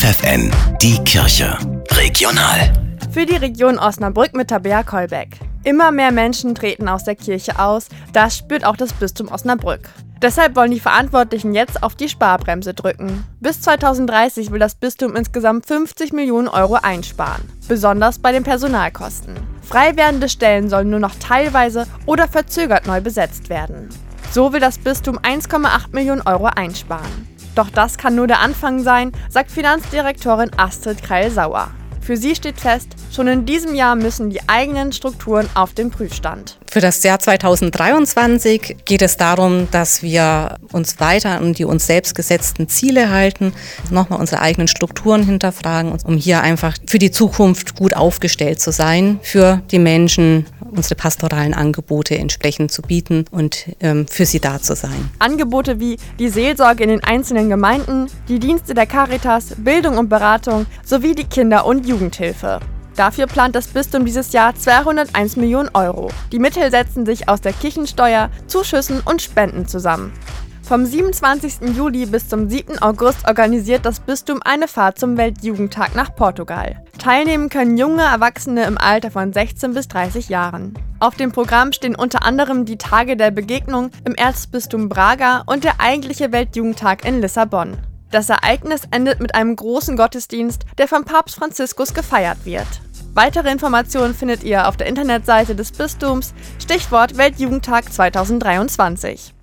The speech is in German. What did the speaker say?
FFN, die Kirche. Regional. Für die Region Osnabrück mit Tabea Kolbeck. Immer mehr Menschen treten aus der Kirche aus, das spürt auch das Bistum Osnabrück. Deshalb wollen die Verantwortlichen jetzt auf die Sparbremse drücken. Bis 2030 will das Bistum insgesamt 50 Millionen Euro einsparen, besonders bei den Personalkosten. Frei werdende Stellen sollen nur noch teilweise oder verzögert neu besetzt werden. So will das Bistum 1,8 Millionen Euro einsparen. Doch das kann nur der Anfang sein, sagt Finanzdirektorin Astrid Kreil-Sauer. Für sie steht fest, schon in diesem Jahr müssen die eigenen Strukturen auf den Prüfstand. Für das Jahr 2023 geht es darum, dass wir uns weiter an die uns selbst gesetzten Ziele halten, nochmal unsere eigenen Strukturen hinterfragen, um hier einfach für die Zukunft gut aufgestellt zu sein, für die Menschen unsere pastoralen Angebote entsprechend zu bieten und ähm, für sie da zu sein. Angebote wie die Seelsorge in den einzelnen Gemeinden, die Dienste der Caritas, Bildung und Beratung sowie die Kinder- und Jugendhilfe. Dafür plant das Bistum dieses Jahr 201 Millionen Euro. Die Mittel setzen sich aus der Kirchensteuer, Zuschüssen und Spenden zusammen. Vom 27. Juli bis zum 7. August organisiert das Bistum eine Fahrt zum Weltjugendtag nach Portugal. Teilnehmen können junge Erwachsene im Alter von 16 bis 30 Jahren. Auf dem Programm stehen unter anderem die Tage der Begegnung im Erzbistum Braga und der eigentliche Weltjugendtag in Lissabon. Das Ereignis endet mit einem großen Gottesdienst, der vom Papst Franziskus gefeiert wird. Weitere Informationen findet ihr auf der Internetseite des Bistums, Stichwort Weltjugendtag 2023.